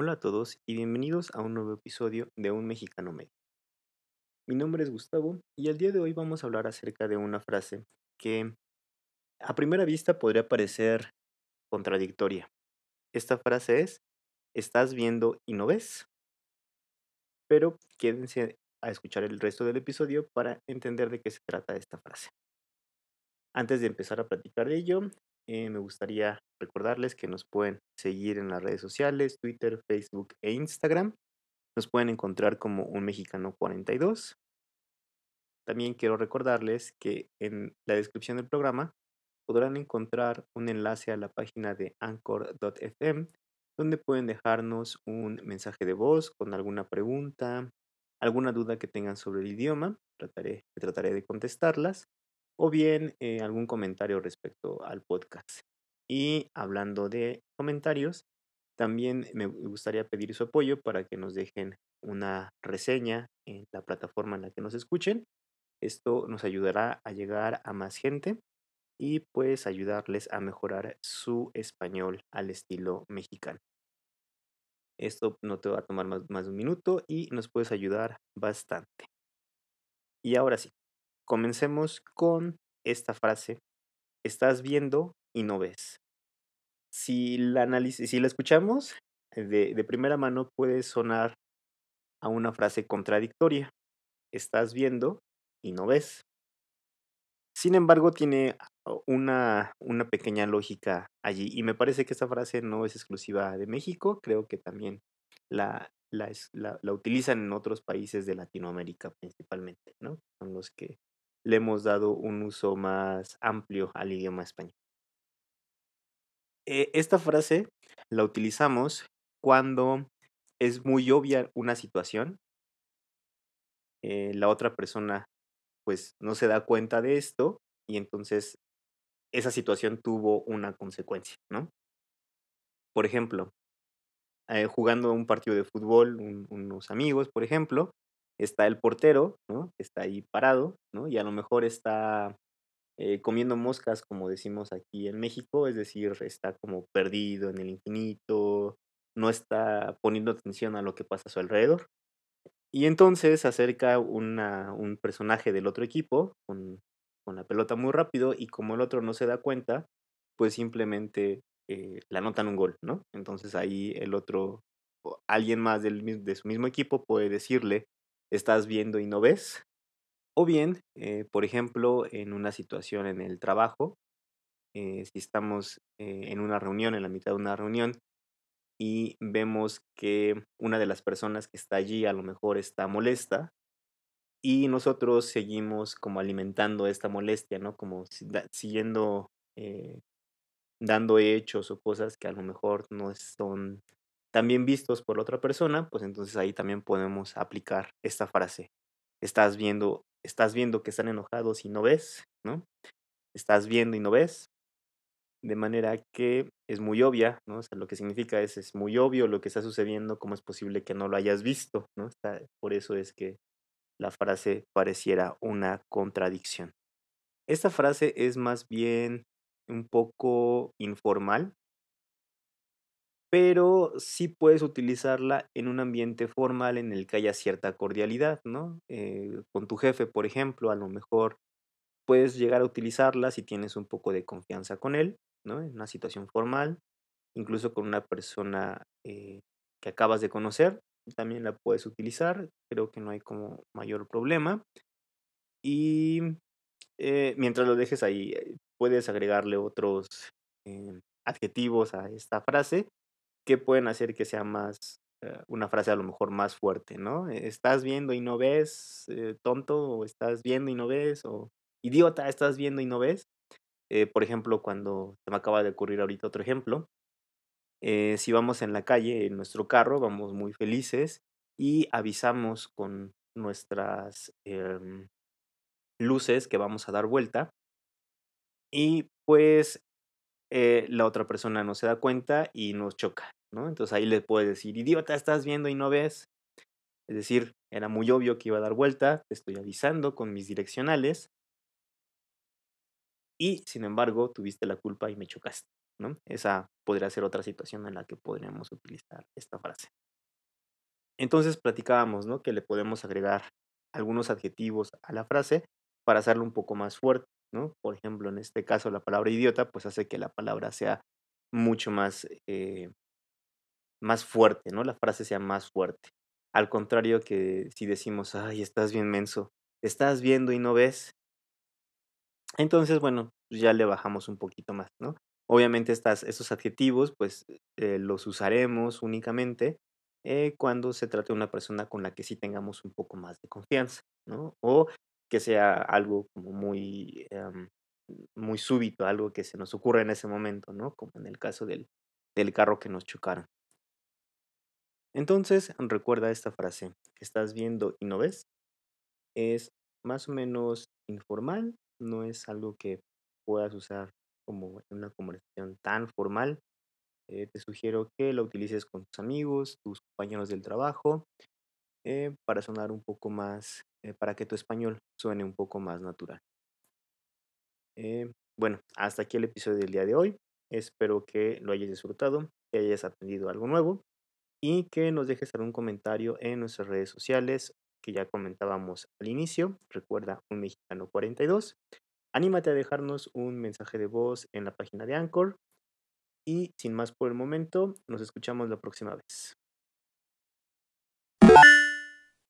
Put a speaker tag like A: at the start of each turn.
A: Hola a todos y bienvenidos a un nuevo episodio de Un Mexicano Medio. Mi nombre es Gustavo y el día de hoy vamos a hablar acerca de una frase que a primera vista podría parecer contradictoria. Esta frase es, ¿estás viendo y no ves? Pero quédense a escuchar el resto del episodio para entender de qué se trata esta frase. Antes de empezar a platicar de ello, eh, me gustaría recordarles que nos pueden seguir en las redes sociales, Twitter, Facebook e Instagram. Nos pueden encontrar como un mexicano 42. También quiero recordarles que en la descripción del programa podrán encontrar un enlace a la página de anchor.fm donde pueden dejarnos un mensaje de voz con alguna pregunta, alguna duda que tengan sobre el idioma. Trataré, trataré de contestarlas o bien eh, algún comentario respecto al podcast. Y hablando de comentarios, también me gustaría pedir su apoyo para que nos dejen una reseña en la plataforma en la que nos escuchen. Esto nos ayudará a llegar a más gente y pues ayudarles a mejorar su español al estilo mexicano. Esto no te va a tomar más, más de un minuto y nos puedes ayudar bastante. Y ahora sí, Comencemos con esta frase. Estás viendo y no ves. Si la, si la escuchamos de, de primera mano puede sonar a una frase contradictoria. Estás viendo y no ves. Sin embargo, tiene una, una, pequeña lógica allí. Y me parece que esta frase no es exclusiva de México. Creo que también la, la, la utilizan en otros países de Latinoamérica principalmente, ¿no? Son los que le hemos dado un uso más amplio al idioma español. Eh, esta frase la utilizamos cuando es muy obvia una situación, eh, la otra persona pues no se da cuenta de esto y entonces esa situación tuvo una consecuencia, ¿no? Por ejemplo, eh, jugando un partido de fútbol, unos amigos, por ejemplo, está el portero, ¿no? Está ahí parado, ¿no? Y a lo mejor está eh, comiendo moscas, como decimos aquí en México, es decir, está como perdido en el infinito, no está poniendo atención a lo que pasa a su alrededor. Y entonces se acerca una, un personaje del otro equipo con, con, la pelota muy rápido y como el otro no se da cuenta, pues simplemente eh, le anotan un gol, ¿no? Entonces ahí el otro, alguien más del, de su mismo equipo puede decirle, estás viendo y no ves. O bien, eh, por ejemplo, en una situación en el trabajo, eh, si estamos eh, en una reunión, en la mitad de una reunión, y vemos que una de las personas que está allí a lo mejor está molesta, y nosotros seguimos como alimentando esta molestia, ¿no? Como siguiendo dando hechos o cosas que a lo mejor no son también vistos por la otra persona, pues entonces ahí también podemos aplicar esta frase. Estás viendo, estás viendo que están enojados y no ves, ¿no? Estás viendo y no ves. De manera que es muy obvia, ¿no? O sea, lo que significa es, es muy obvio lo que está sucediendo, cómo es posible que no lo hayas visto, ¿no? Por eso es que la frase pareciera una contradicción. Esta frase es más bien un poco informal, pero sí puedes utilizarla en un ambiente formal en el que haya cierta cordialidad, ¿no? Eh, con tu jefe, por ejemplo, a lo mejor puedes llegar a utilizarla si tienes un poco de confianza con él, ¿no? En una situación formal, incluso con una persona eh, que acabas de conocer, también la puedes utilizar, creo que no hay como mayor problema. Y eh, mientras lo dejes ahí, puedes agregarle otros adjetivos a esta frase que pueden hacer que sea más, eh, una frase a lo mejor más fuerte, ¿no? Estás viendo y no ves, eh, tonto, o estás viendo y no ves, o idiota, estás viendo y no ves. Eh, por ejemplo, cuando se me acaba de ocurrir ahorita otro ejemplo, si vamos en la calle, en nuestro carro, vamos muy felices y avisamos con nuestras em, luces que vamos a dar vuelta. Y pues la otra persona no se da cuenta y nos choca. Entonces ahí le puedes decir, idiota, estás viendo y no ves. Es decir, era muy obvio que iba a dar vuelta, te estoy avisando con mis direccionales. Y sin embargo, tuviste la culpa y me chocaste. ¿no? Esa podría ser otra situación en la que podríamos utilizar esta frase. Entonces platicábamos, ¿no? Que le podemos agregar algunos adjetivos a la frase para hacerlo un poco más fuerte, ¿no? Por ejemplo, en este caso la palabra idiota, pues hace que la palabra sea mucho más, eh, más fuerte, ¿no? La frase sea más fuerte. Al contrario que si decimos, ay, estás bien menso, estás viendo y no ves. Entonces, bueno, pues ya le bajamos un poquito más, ¿no? Obviamente estas, esos adjetivos, pues eh, los usaremos únicamente eh, cuando se trate de una persona con la que sí tengamos un poco más de confianza, ¿no? O que sea algo como muy, em, muy súbito, algo que se nos ocurra en ese momento, ¿no? Como en el caso del, del carro que nos chocaron. Entonces, recuerda esta frase, estás viendo y no ves, es más o menos informal, no es algo que puedas usar como en una conversación tan formal. Eh, te sugiero que la utilices con tus amigos, tus compañeros del trabajo, eh, para sonar un poco más, eh, para que tu español suene un poco más natural. bueno, hasta aquí el episodio del día de hoy. Espero que lo hayas disfrutado, que hayas aprendido algo nuevo y que nos dejes algún comentario en nuestras redes sociales que ya comentábamos al inicio. Recuerda un mexicano 42. Anímate a dejarnos un mensaje de voz en la página de Anchor. Y sin más por el momento, nos escuchamos la próxima vez.